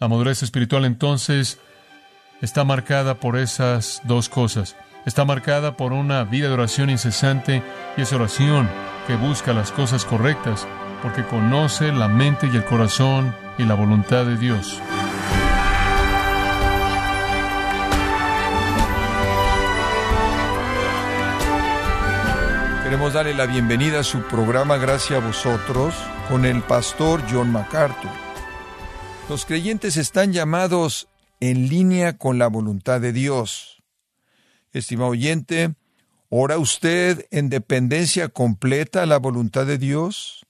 La madurez espiritual entonces está marcada por esas dos cosas. Está marcada por una vida de oración incesante y esa oración que busca las cosas correctas porque conoce la mente y el corazón y la voluntad de Dios. Queremos darle la bienvenida a su programa Gracias a vosotros con el pastor John MacArthur. Los creyentes están llamados en línea con la voluntad de Dios. Estimado oyente, ¿ora usted en dependencia completa a la voluntad de Dios?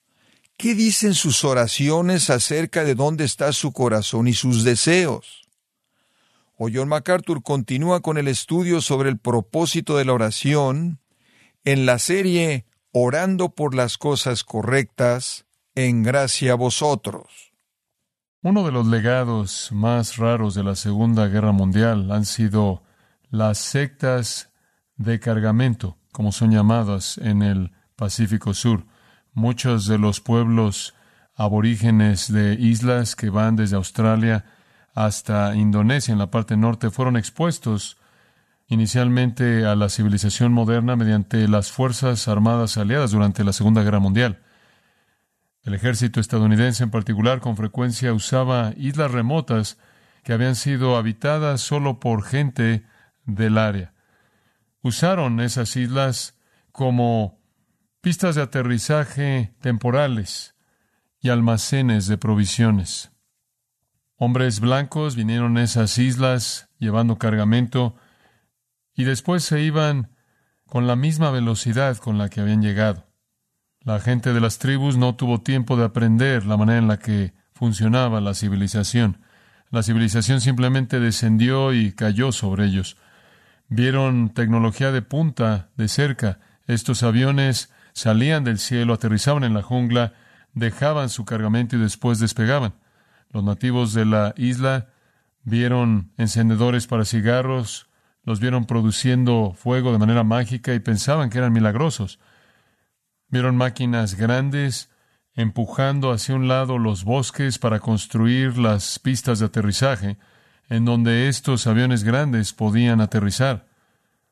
¿Qué dicen sus oraciones acerca de dónde está su corazón y sus deseos? O John MacArthur continúa con el estudio sobre el propósito de la oración en la serie Orando por las cosas correctas, en gracia a vosotros. Uno de los legados más raros de la Segunda Guerra Mundial han sido las sectas de cargamento, como son llamadas en el Pacífico Sur. Muchos de los pueblos aborígenes de islas que van desde Australia hasta Indonesia en la parte norte fueron expuestos inicialmente a la civilización moderna mediante las Fuerzas Armadas Aliadas durante la Segunda Guerra Mundial. El ejército estadounidense en particular con frecuencia usaba islas remotas que habían sido habitadas solo por gente del área. Usaron esas islas como pistas de aterrizaje temporales y almacenes de provisiones. Hombres blancos vinieron a esas islas llevando cargamento y después se iban con la misma velocidad con la que habían llegado. La gente de las tribus no tuvo tiempo de aprender la manera en la que funcionaba la civilización. La civilización simplemente descendió y cayó sobre ellos. Vieron tecnología de punta de cerca. Estos aviones salían del cielo, aterrizaban en la jungla, dejaban su cargamento y después despegaban. Los nativos de la isla vieron encendedores para cigarros, los vieron produciendo fuego de manera mágica y pensaban que eran milagrosos. Vieron máquinas grandes empujando hacia un lado los bosques para construir las pistas de aterrizaje, en donde estos aviones grandes podían aterrizar.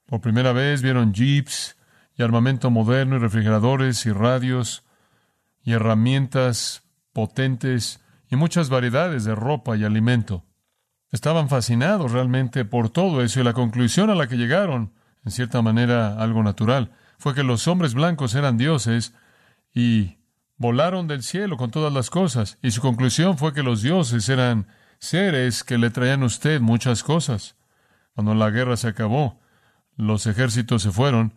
Por primera vez vieron jeeps y armamento moderno y refrigeradores y radios y herramientas potentes y muchas variedades de ropa y alimento. Estaban fascinados realmente por todo eso y la conclusión a la que llegaron, en cierta manera algo natural, fue que los hombres blancos eran dioses y volaron del cielo con todas las cosas. Y su conclusión fue que los dioses eran seres que le traían a usted muchas cosas. Cuando la guerra se acabó, los ejércitos se fueron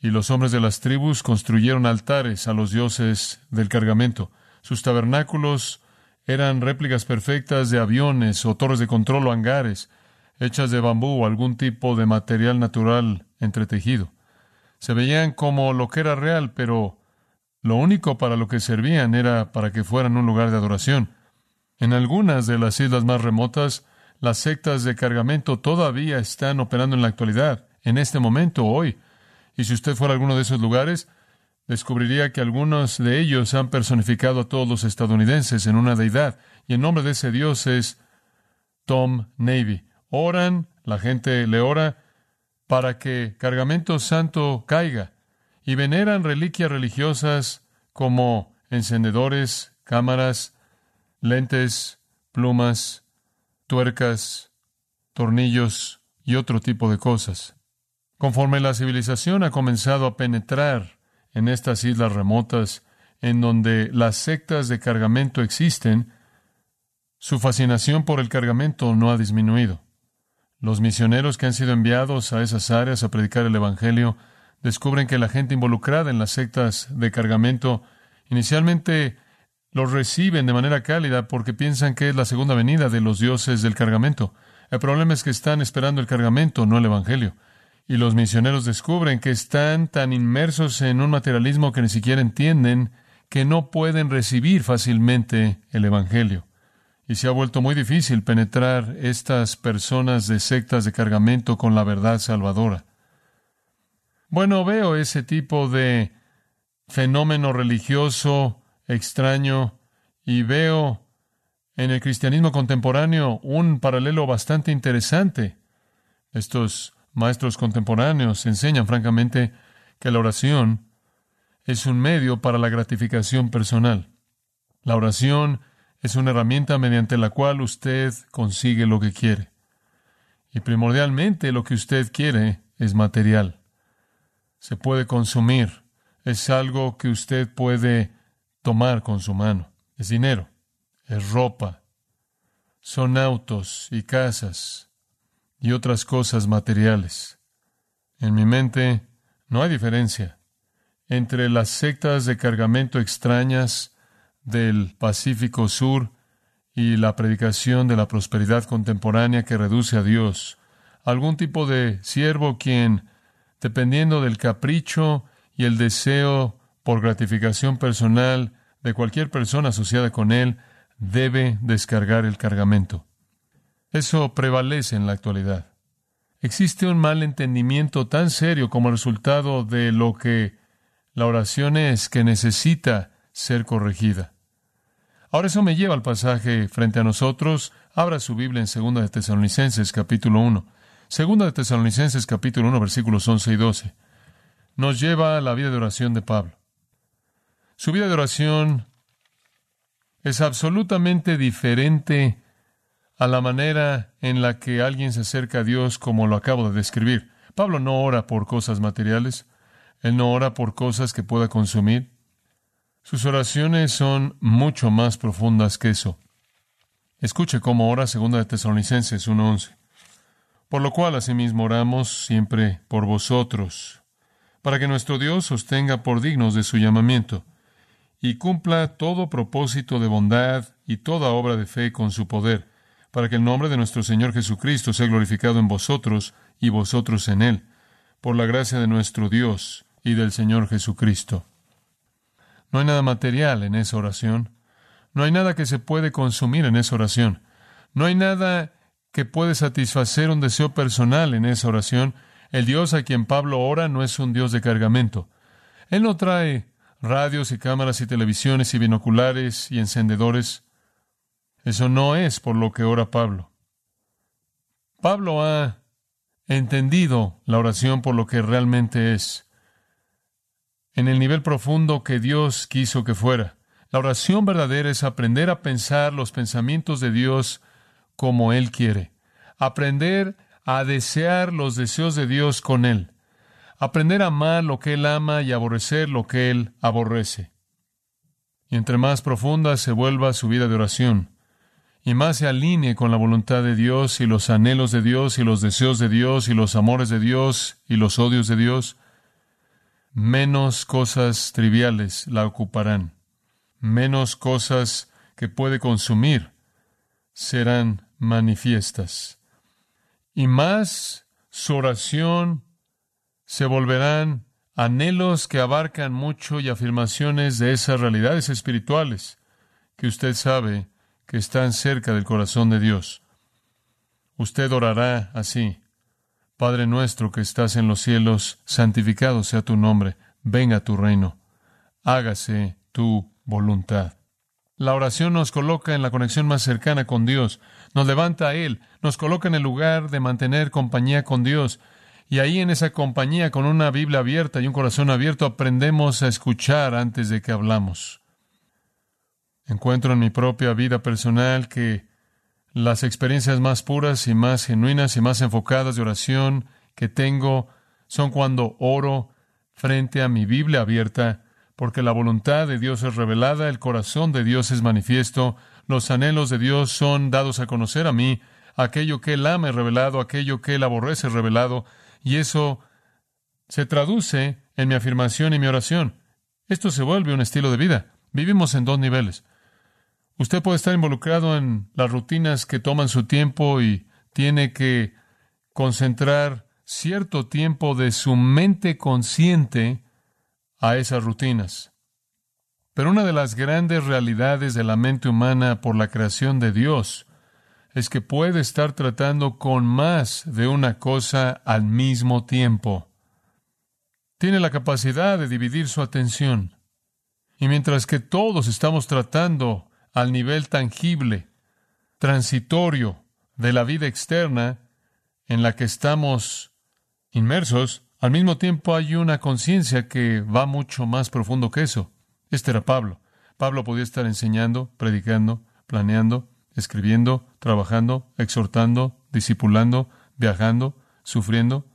y los hombres de las tribus construyeron altares a los dioses del cargamento. Sus tabernáculos eran réplicas perfectas de aviones o torres de control o hangares, hechas de bambú o algún tipo de material natural entretejido. Se veían como lo que era real, pero lo único para lo que servían era para que fueran un lugar de adoración. En algunas de las islas más remotas, las sectas de cargamento todavía están operando en la actualidad, en este momento, hoy. Y si usted fuera a alguno de esos lugares, descubriría que algunos de ellos han personificado a todos los estadounidenses en una deidad, y el nombre de ese Dios es Tom Navy. Oran, la gente le ora para que cargamento santo caiga, y veneran reliquias religiosas como encendedores, cámaras, lentes, plumas, tuercas, tornillos y otro tipo de cosas. Conforme la civilización ha comenzado a penetrar en estas islas remotas en donde las sectas de cargamento existen, su fascinación por el cargamento no ha disminuido. Los misioneros que han sido enviados a esas áreas a predicar el Evangelio descubren que la gente involucrada en las sectas de cargamento inicialmente los reciben de manera cálida porque piensan que es la segunda venida de los dioses del cargamento. El problema es que están esperando el cargamento, no el Evangelio. Y los misioneros descubren que están tan inmersos en un materialismo que ni siquiera entienden que no pueden recibir fácilmente el Evangelio. Y se ha vuelto muy difícil penetrar estas personas de sectas de cargamento con la verdad salvadora. Bueno, veo ese tipo de fenómeno religioso extraño y veo en el cristianismo contemporáneo un paralelo bastante interesante. Estos maestros contemporáneos enseñan francamente que la oración es un medio para la gratificación personal. La oración es una herramienta mediante la cual usted consigue lo que quiere. Y primordialmente lo que usted quiere es material. Se puede consumir. Es algo que usted puede tomar con su mano. Es dinero. Es ropa. Son autos y casas y otras cosas materiales. En mi mente no hay diferencia entre las sectas de cargamento extrañas del Pacífico Sur y la predicación de la prosperidad contemporánea que reduce a Dios, algún tipo de siervo quien, dependiendo del capricho y el deseo por gratificación personal de cualquier persona asociada con él, debe descargar el cargamento. Eso prevalece en la actualidad. Existe un mal entendimiento tan serio como resultado de lo que la oración es que necesita ser corregida. Ahora eso me lleva al pasaje frente a nosotros. Abra su Biblia en 2 de Tesalonicenses capítulo 1. 2 de Tesalonicenses capítulo 1 versículos 11 y 12. Nos lleva a la vida de oración de Pablo. Su vida de oración es absolutamente diferente a la manera en la que alguien se acerca a Dios como lo acabo de describir. Pablo no ora por cosas materiales, él no ora por cosas que pueda consumir. Sus oraciones son mucho más profundas que eso. Escuche cómo ora segunda de Tesalonicenses 1:11. Por lo cual asimismo oramos siempre por vosotros, para que nuestro Dios os tenga por dignos de su llamamiento, y cumpla todo propósito de bondad y toda obra de fe con su poder, para que el nombre de nuestro Señor Jesucristo sea glorificado en vosotros y vosotros en Él, por la gracia de nuestro Dios y del Señor Jesucristo. No hay nada material en esa oración. No hay nada que se puede consumir en esa oración. No hay nada que puede satisfacer un deseo personal en esa oración. El Dios a quien Pablo ora no es un Dios de cargamento. Él no trae radios y cámaras y televisiones y binoculares y encendedores. Eso no es por lo que ora Pablo. Pablo ha entendido la oración por lo que realmente es, en el nivel profundo que Dios quiso que fuera. La oración verdadera es aprender a pensar los pensamientos de Dios como Él quiere, aprender a desear los deseos de Dios con Él, aprender a amar lo que Él ama y aborrecer lo que Él aborrece. Y entre más profunda se vuelva su vida de oración, y más se alinee con la voluntad de Dios y los anhelos de Dios y los deseos de Dios y los amores de Dios y los odios de Dios, menos cosas triviales la ocuparán, menos cosas que puede consumir serán manifiestas. Y más su oración se volverán anhelos que abarcan mucho y afirmaciones de esas realidades espirituales que usted sabe que están cerca del corazón de Dios. Usted orará así. Padre nuestro que estás en los cielos, santificado sea tu nombre, venga tu reino, hágase tu voluntad. La oración nos coloca en la conexión más cercana con Dios, nos levanta a Él, nos coloca en el lugar de mantener compañía con Dios, y ahí en esa compañía, con una Biblia abierta y un corazón abierto, aprendemos a escuchar antes de que hablamos. Encuentro en mi propia vida personal que las experiencias más puras y más genuinas y más enfocadas de oración que tengo son cuando oro frente a mi Biblia abierta, porque la voluntad de Dios es revelada, el corazón de Dios es manifiesto, los anhelos de Dios son dados a conocer a mí, aquello que Él ama es revelado, aquello que Él aborrece es revelado, y eso se traduce en mi afirmación y mi oración. Esto se vuelve un estilo de vida. Vivimos en dos niveles. Usted puede estar involucrado en las rutinas que toman su tiempo y tiene que concentrar cierto tiempo de su mente consciente a esas rutinas. Pero una de las grandes realidades de la mente humana por la creación de Dios es que puede estar tratando con más de una cosa al mismo tiempo. Tiene la capacidad de dividir su atención. Y mientras que todos estamos tratando al nivel tangible transitorio de la vida externa en la que estamos inmersos, al mismo tiempo hay una conciencia que va mucho más profundo que eso. Este era Pablo. Pablo podía estar enseñando, predicando, planeando, escribiendo, trabajando, exhortando, discipulando, viajando, sufriendo,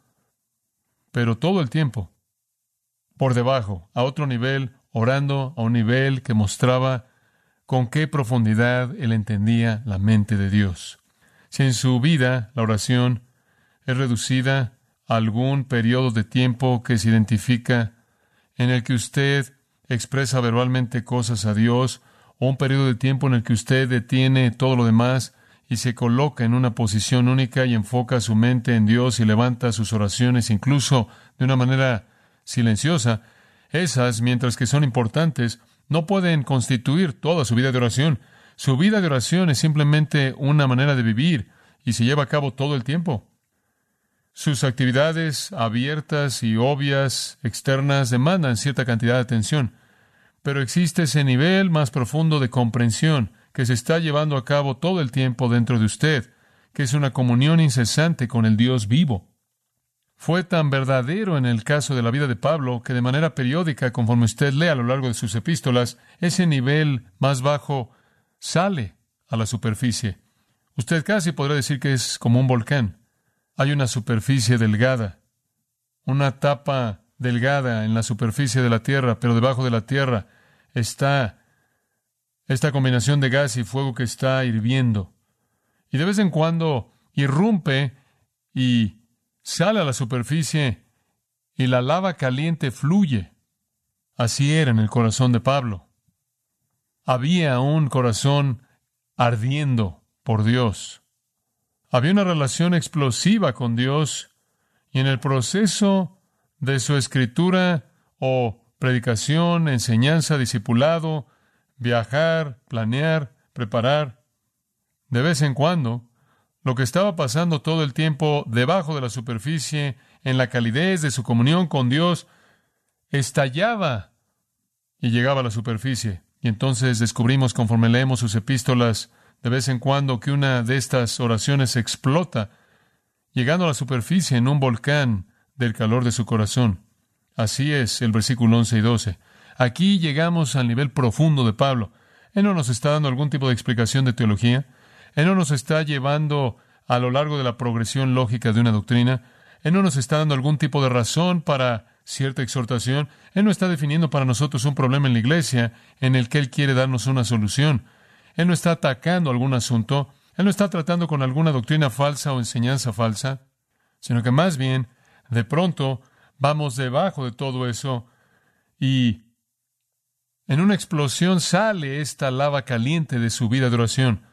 pero todo el tiempo, por debajo, a otro nivel, orando a un nivel que mostraba con qué profundidad él entendía la mente de Dios. Si en su vida la oración es reducida a algún periodo de tiempo que se identifica en el que usted expresa verbalmente cosas a Dios, o un periodo de tiempo en el que usted detiene todo lo demás y se coloca en una posición única y enfoca su mente en Dios y levanta sus oraciones incluso de una manera silenciosa, esas, mientras que son importantes, no pueden constituir toda su vida de oración. Su vida de oración es simplemente una manera de vivir y se lleva a cabo todo el tiempo. Sus actividades abiertas y obvias externas demandan cierta cantidad de atención, pero existe ese nivel más profundo de comprensión que se está llevando a cabo todo el tiempo dentro de usted, que es una comunión incesante con el Dios vivo fue tan verdadero en el caso de la vida de Pablo que de manera periódica, conforme usted lee a lo largo de sus epístolas, ese nivel más bajo sale a la superficie. Usted casi podría decir que es como un volcán. Hay una superficie delgada, una tapa delgada en la superficie de la Tierra, pero debajo de la Tierra está esta combinación de gas y fuego que está hirviendo. Y de vez en cuando irrumpe y sale a la superficie y la lava caliente fluye. Así era en el corazón de Pablo. Había un corazón ardiendo por Dios. Había una relación explosiva con Dios y en el proceso de su escritura o predicación, enseñanza, discipulado, viajar, planear, preparar, de vez en cuando lo que estaba pasando todo el tiempo debajo de la superficie, en la calidez de su comunión con Dios, estallaba y llegaba a la superficie. Y entonces descubrimos, conforme leemos sus epístolas, de vez en cuando que una de estas oraciones explota, llegando a la superficie en un volcán del calor de su corazón. Así es el versículo 11 y 12. Aquí llegamos al nivel profundo de Pablo. Él no nos está dando algún tipo de explicación de teología. Él no nos está llevando a lo largo de la progresión lógica de una doctrina. Él no nos está dando algún tipo de razón para cierta exhortación. Él no está definiendo para nosotros un problema en la iglesia en el que Él quiere darnos una solución. Él no está atacando algún asunto. Él no está tratando con alguna doctrina falsa o enseñanza falsa, sino que más bien, de pronto, vamos debajo de todo eso y en una explosión sale esta lava caliente de su vida de oración.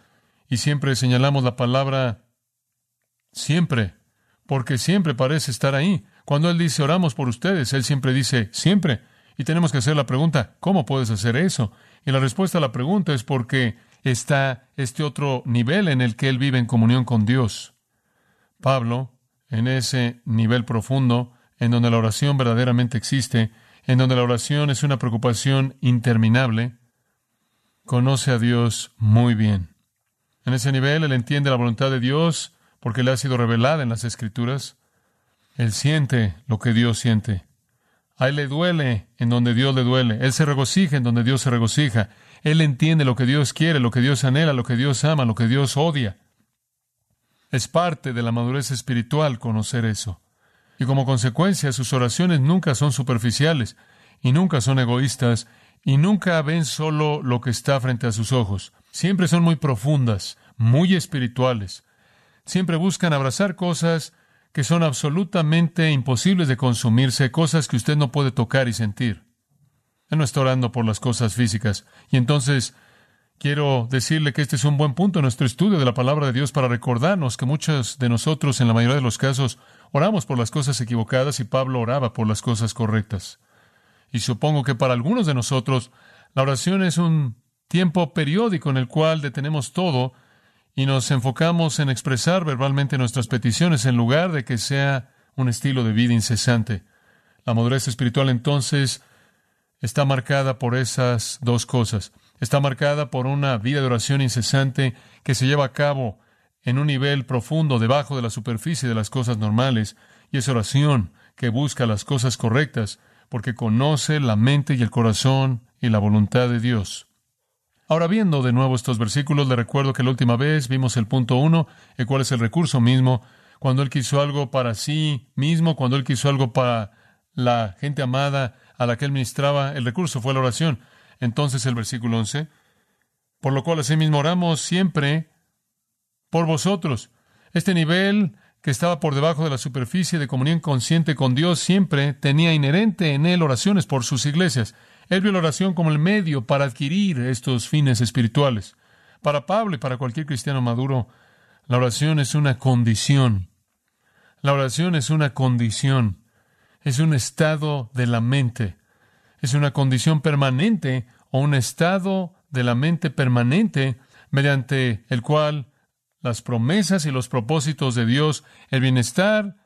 Y siempre señalamos la palabra siempre, porque siempre parece estar ahí. Cuando Él dice oramos por ustedes, Él siempre dice siempre. Y tenemos que hacer la pregunta, ¿cómo puedes hacer eso? Y la respuesta a la pregunta es porque está este otro nivel en el que Él vive en comunión con Dios. Pablo, en ese nivel profundo, en donde la oración verdaderamente existe, en donde la oración es una preocupación interminable, conoce a Dios muy bien. En ese nivel él entiende la voluntad de Dios porque le ha sido revelada en las Escrituras. Él siente lo que Dios siente. A él le duele en donde Dios le duele. Él se regocija en donde Dios se regocija. Él entiende lo que Dios quiere, lo que Dios anhela, lo que Dios ama, lo que Dios odia. Es parte de la madurez espiritual conocer eso. Y como consecuencia, sus oraciones nunca son superficiales y nunca son egoístas y nunca ven solo lo que está frente a sus ojos. Siempre son muy profundas, muy espirituales. Siempre buscan abrazar cosas que son absolutamente imposibles de consumirse, cosas que usted no puede tocar y sentir. Él no está orando por las cosas físicas. Y entonces quiero decirle que este es un buen punto en nuestro estudio de la palabra de Dios para recordarnos que muchos de nosotros, en la mayoría de los casos, oramos por las cosas equivocadas y Pablo oraba por las cosas correctas. Y supongo que para algunos de nosotros la oración es un tiempo periódico en el cual detenemos todo y nos enfocamos en expresar verbalmente nuestras peticiones en lugar de que sea un estilo de vida incesante. La madurez espiritual entonces está marcada por esas dos cosas. Está marcada por una vida de oración incesante que se lleva a cabo en un nivel profundo debajo de la superficie de las cosas normales, y es oración que busca las cosas correctas, porque conoce la mente y el corazón y la voluntad de Dios. Ahora viendo de nuevo estos versículos, le recuerdo que la última vez vimos el punto uno, el cual es el recurso mismo, cuando Él quiso algo para sí mismo, cuando Él quiso algo para la gente amada a la que Él ministraba, el recurso fue la oración. Entonces el versículo 11, por lo cual asimismo oramos siempre por vosotros. Este nivel que estaba por debajo de la superficie de comunión consciente con Dios siempre tenía inherente en él oraciones por sus iglesias. Él la oración como el medio para adquirir estos fines espirituales. Para Pablo y para cualquier cristiano maduro, la oración es una condición. La oración es una condición. Es un estado de la mente. Es una condición permanente o un estado de la mente permanente mediante el cual las promesas y los propósitos de Dios, el bienestar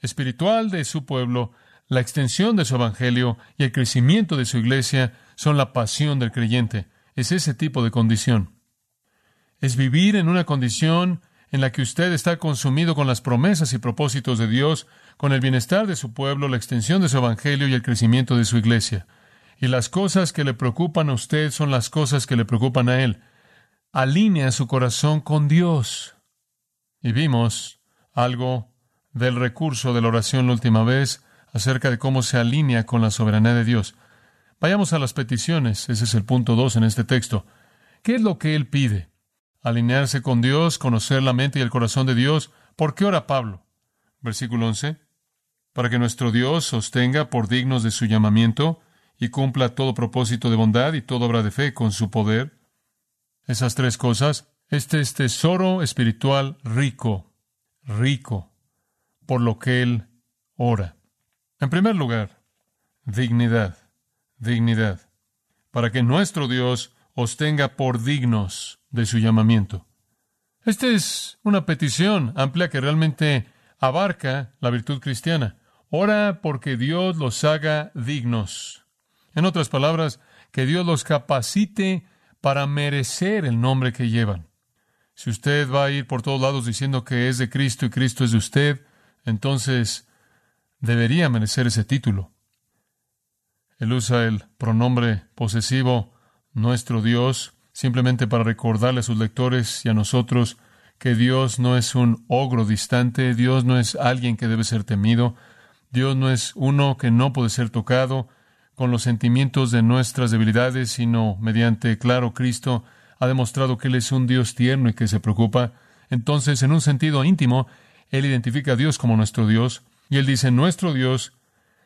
espiritual de su pueblo, la extensión de su evangelio y el crecimiento de su iglesia son la pasión del creyente. Es ese tipo de condición. Es vivir en una condición en la que usted está consumido con las promesas y propósitos de Dios, con el bienestar de su pueblo, la extensión de su evangelio y el crecimiento de su iglesia. Y las cosas que le preocupan a usted son las cosas que le preocupan a Él. Alinea su corazón con Dios. Y vimos algo del recurso de la oración la última vez, acerca de cómo se alinea con la soberanía de Dios. Vayamos a las peticiones. Ese es el punto dos en este texto. ¿Qué es lo que él pide? Alinearse con Dios, conocer la mente y el corazón de Dios. ¿Por qué ora Pablo? Versículo 11. Para que nuestro Dios sostenga por dignos de su llamamiento y cumpla todo propósito de bondad y toda obra de fe con su poder. Esas tres cosas. Este es tesoro espiritual rico, rico, por lo que él ora. En primer lugar, dignidad, dignidad, para que nuestro Dios os tenga por dignos de su llamamiento. Esta es una petición amplia que realmente abarca la virtud cristiana. Ora porque Dios los haga dignos. En otras palabras, que Dios los capacite para merecer el nombre que llevan. Si usted va a ir por todos lados diciendo que es de Cristo y Cristo es de usted, entonces debería merecer ese título. Él usa el pronombre posesivo nuestro Dios simplemente para recordarle a sus lectores y a nosotros que Dios no es un ogro distante, Dios no es alguien que debe ser temido, Dios no es uno que no puede ser tocado con los sentimientos de nuestras debilidades, sino mediante, claro, Cristo ha demostrado que Él es un Dios tierno y que se preocupa. Entonces, en un sentido íntimo, Él identifica a Dios como nuestro Dios, y él dice, nuestro Dios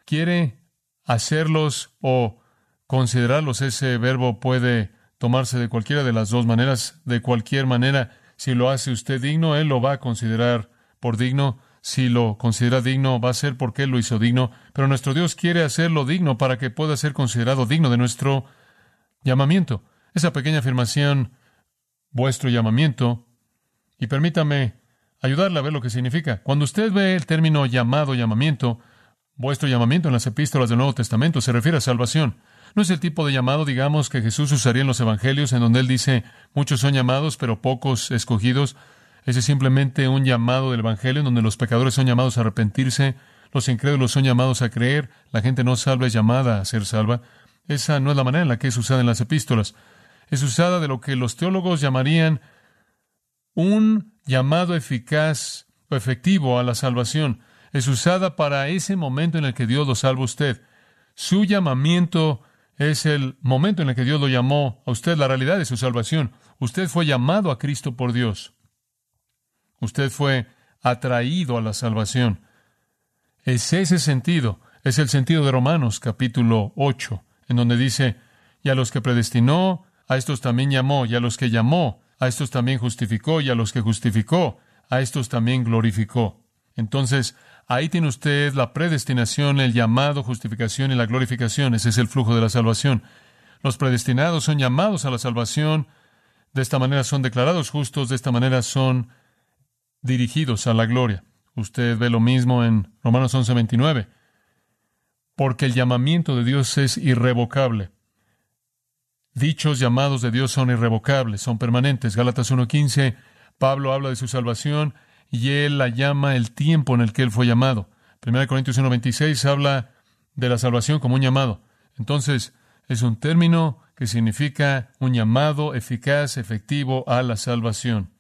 quiere hacerlos o considerarlos. Ese verbo puede tomarse de cualquiera de las dos maneras. De cualquier manera, si lo hace usted digno, Él lo va a considerar por digno. Si lo considera digno, va a ser porque Él lo hizo digno. Pero nuestro Dios quiere hacerlo digno para que pueda ser considerado digno de nuestro llamamiento. Esa pequeña afirmación, vuestro llamamiento, y permítame ayudarle a ver lo que significa. Cuando usted ve el término llamado, llamamiento, vuestro llamamiento en las epístolas del Nuevo Testamento se refiere a salvación. No es el tipo de llamado, digamos, que Jesús usaría en los evangelios, en donde él dice, muchos son llamados, pero pocos escogidos. Ese es simplemente un llamado del evangelio, en donde los pecadores son llamados a arrepentirse, los incrédulos son llamados a creer, la gente no salva es llamada a ser salva. Esa no es la manera en la que es usada en las epístolas. Es usada de lo que los teólogos llamarían un llamado eficaz o efectivo a la salvación. Es usada para ese momento en el que Dios lo salva a usted. Su llamamiento es el momento en el que Dios lo llamó a usted, la realidad de su salvación. Usted fue llamado a Cristo por Dios. Usted fue atraído a la salvación. Es ese sentido, es el sentido de Romanos capítulo 8, en donde dice, y a los que predestinó, a estos también llamó, y a los que llamó, a estos también justificó y a los que justificó, a estos también glorificó. Entonces, ahí tiene usted la predestinación, el llamado, justificación y la glorificación. Ese es el flujo de la salvación. Los predestinados son llamados a la salvación, de esta manera son declarados justos, de esta manera son dirigidos a la gloria. Usted ve lo mismo en Romanos 11:29. Porque el llamamiento de Dios es irrevocable. Dichos llamados de Dios son irrevocables, son permanentes. Gálatas 1.15, Pablo habla de su salvación y él la llama el tiempo en el que él fue llamado. 1 Corintios 1.26 habla de la salvación como un llamado. Entonces, es un término que significa un llamado eficaz, efectivo a la salvación.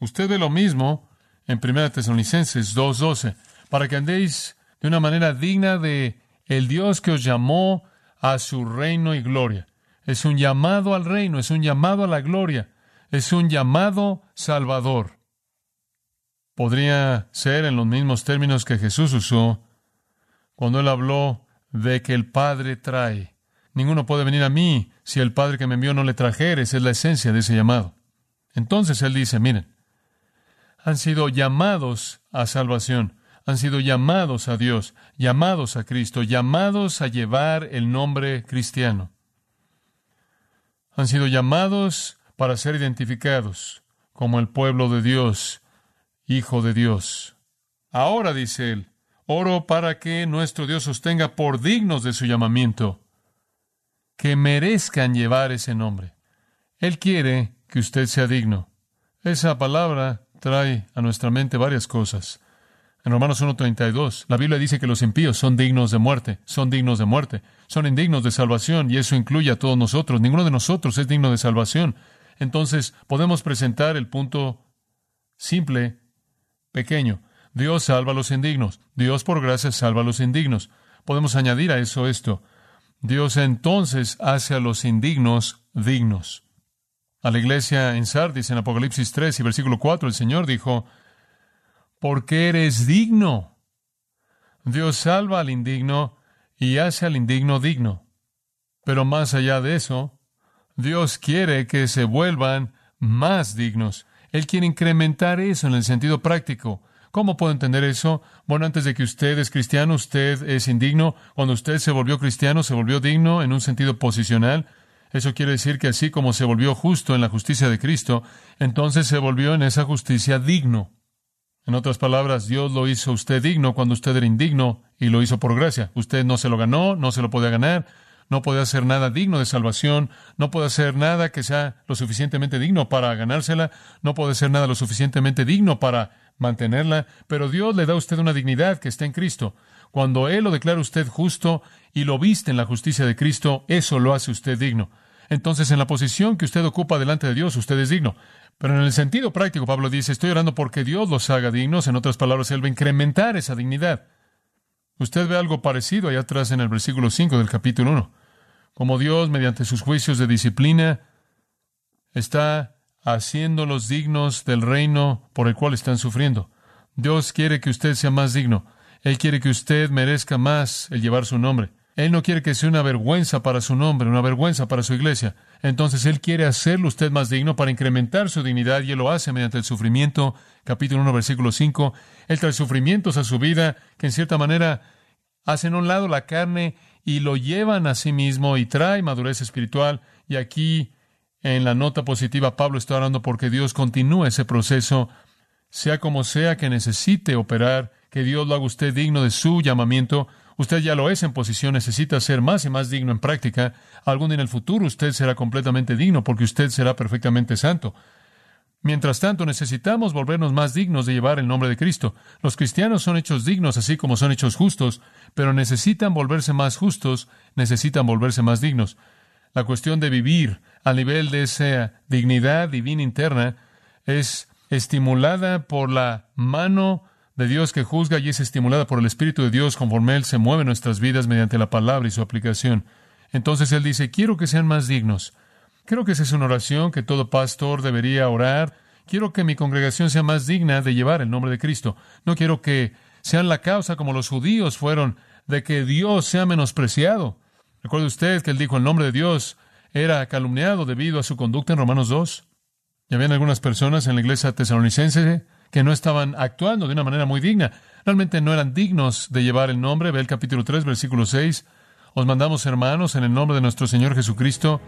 Usted ve lo mismo en 1 Tesalonicenses 2.12, para que andéis de una manera digna de el Dios que os llamó a su reino y gloria. Es un llamado al reino, es un llamado a la gloria, es un llamado salvador. Podría ser en los mismos términos que Jesús usó cuando él habló de que el Padre trae. Ninguno puede venir a mí si el Padre que me envió no le trajere. Es la esencia de ese llamado. Entonces él dice, miren, han sido llamados a salvación, han sido llamados a Dios, llamados a Cristo, llamados a llevar el nombre cristiano. Han sido llamados para ser identificados como el pueblo de Dios, hijo de Dios. Ahora, dice él, oro para que nuestro Dios os tenga por dignos de su llamamiento, que merezcan llevar ese nombre. Él quiere que usted sea digno. Esa palabra trae a nuestra mente varias cosas. En Romanos 1.32, la Biblia dice que los impíos son dignos de muerte, son dignos de muerte, son indignos de salvación, y eso incluye a todos nosotros. Ninguno de nosotros es digno de salvación. Entonces, podemos presentar el punto simple, pequeño. Dios salva a los indignos. Dios por gracia salva a los indignos. Podemos añadir a eso esto. Dios entonces hace a los indignos dignos. A la iglesia en Sardis, en Apocalipsis 3 y versículo 4, el Señor dijo, porque eres digno. Dios salva al indigno y hace al indigno digno. Pero más allá de eso, Dios quiere que se vuelvan más dignos. Él quiere incrementar eso en el sentido práctico. ¿Cómo puedo entender eso? Bueno, antes de que usted es cristiano, usted es indigno. Cuando usted se volvió cristiano, se volvió digno en un sentido posicional. Eso quiere decir que así como se volvió justo en la justicia de Cristo, entonces se volvió en esa justicia digno. En otras palabras, Dios lo hizo usted digno cuando usted era indigno y lo hizo por gracia. Usted no se lo ganó, no se lo podía ganar, no puede hacer nada digno de salvación, no puede hacer nada que sea lo suficientemente digno para ganársela, no puede hacer nada lo suficientemente digno para mantenerla, pero Dios le da a usted una dignidad que está en Cristo. Cuando Él lo declara usted justo y lo viste en la justicia de Cristo, eso lo hace usted digno. Entonces, en la posición que usted ocupa delante de Dios, usted es digno. Pero en el sentido práctico, Pablo dice, estoy orando porque Dios los haga dignos. En otras palabras, Él va a incrementar esa dignidad. Usted ve algo parecido allá atrás en el versículo 5 del capítulo 1. Como Dios, mediante sus juicios de disciplina, está haciéndolos dignos del reino por el cual están sufriendo. Dios quiere que usted sea más digno. Él quiere que usted merezca más el llevar su nombre. Él no quiere que sea una vergüenza para su nombre, una vergüenza para su iglesia. Entonces Él quiere hacerlo usted más digno para incrementar su dignidad y Él lo hace mediante el sufrimiento. Capítulo 1, versículo 5. Él trae sufrimientos a su vida que en cierta manera hacen a un lado la carne y lo llevan a sí mismo y trae madurez espiritual. Y aquí en la nota positiva Pablo está orando porque Dios continúe ese proceso, sea como sea que necesite operar, que Dios lo haga usted digno de su llamamiento. Usted ya lo es en posición, necesita ser más y más digno en práctica. Algún día en el futuro usted será completamente digno porque usted será perfectamente santo. Mientras tanto, necesitamos volvernos más dignos de llevar el nombre de Cristo. Los cristianos son hechos dignos así como son hechos justos, pero necesitan volverse más justos, necesitan volverse más dignos. La cuestión de vivir a nivel de esa dignidad divina interna es estimulada por la mano de Dios que juzga y es estimulada por el Espíritu de Dios conforme Él se mueve nuestras vidas mediante la palabra y su aplicación. Entonces Él dice, quiero que sean más dignos. Creo que esa es una oración que todo pastor debería orar. Quiero que mi congregación sea más digna de llevar el nombre de Cristo. No quiero que sean la causa como los judíos fueron de que Dios sea menospreciado. Recuerde usted que él dijo el nombre de Dios era calumniado debido a su conducta en Romanos 2. Y habían algunas personas en la iglesia tesalonicense que no estaban actuando de una manera muy digna. Realmente no eran dignos de llevar el nombre. Ve el capítulo 3, versículo 6. Os mandamos, hermanos, en el nombre de nuestro Señor Jesucristo,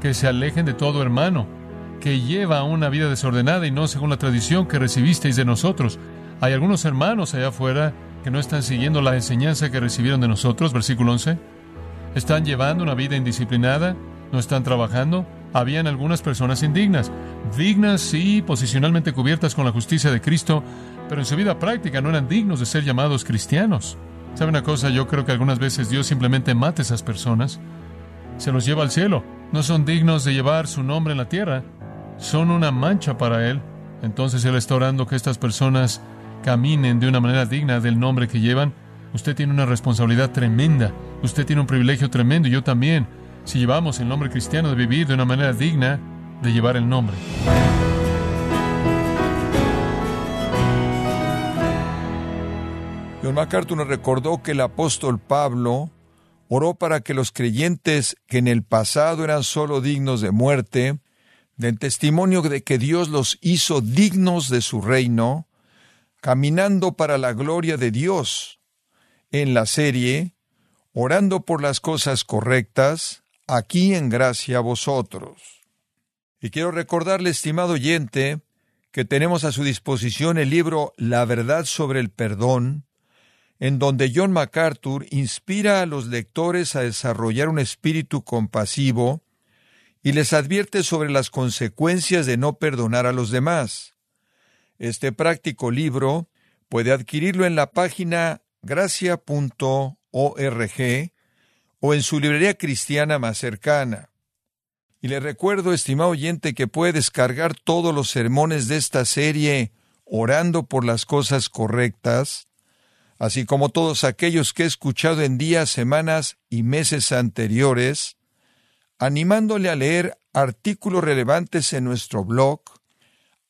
que se alejen de todo hermano, que lleva una vida desordenada y no según la tradición que recibisteis de nosotros. Hay algunos hermanos allá afuera que no están siguiendo la enseñanza que recibieron de nosotros, versículo 11. Están llevando una vida indisciplinada, no están trabajando. Habían algunas personas indignas, dignas y posicionalmente cubiertas con la justicia de Cristo, pero en su vida práctica no eran dignos de ser llamados cristianos. ¿Sabe una cosa? Yo creo que algunas veces Dios simplemente mata a esas personas, se los lleva al cielo. No son dignos de llevar su nombre en la tierra, son una mancha para Él. Entonces Él está orando que estas personas caminen de una manera digna del nombre que llevan. Usted tiene una responsabilidad tremenda, usted tiene un privilegio tremendo y yo también, si llevamos el nombre cristiano de vivir de una manera digna de llevar el nombre. John MacArthur nos recordó que el apóstol Pablo oró para que los creyentes que en el pasado eran solo dignos de muerte, del testimonio de que Dios los hizo dignos de su reino, caminando para la gloria de Dios. En la serie, orando por las cosas correctas, aquí en gracia a vosotros. Y quiero recordarle, estimado oyente, que tenemos a su disposición el libro La verdad sobre el perdón, en donde John MacArthur inspira a los lectores a desarrollar un espíritu compasivo y les advierte sobre las consecuencias de no perdonar a los demás. Este práctico libro puede adquirirlo en la página gracia.org o en su librería cristiana más cercana. Y le recuerdo, estimado oyente, que puede descargar todos los sermones de esta serie orando por las cosas correctas así como todos aquellos que he escuchado en días, semanas y meses anteriores, animándole a leer artículos relevantes en nuestro blog,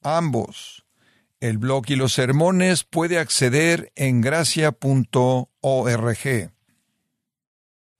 ambos. El blog y los sermones puede acceder en gracia.org.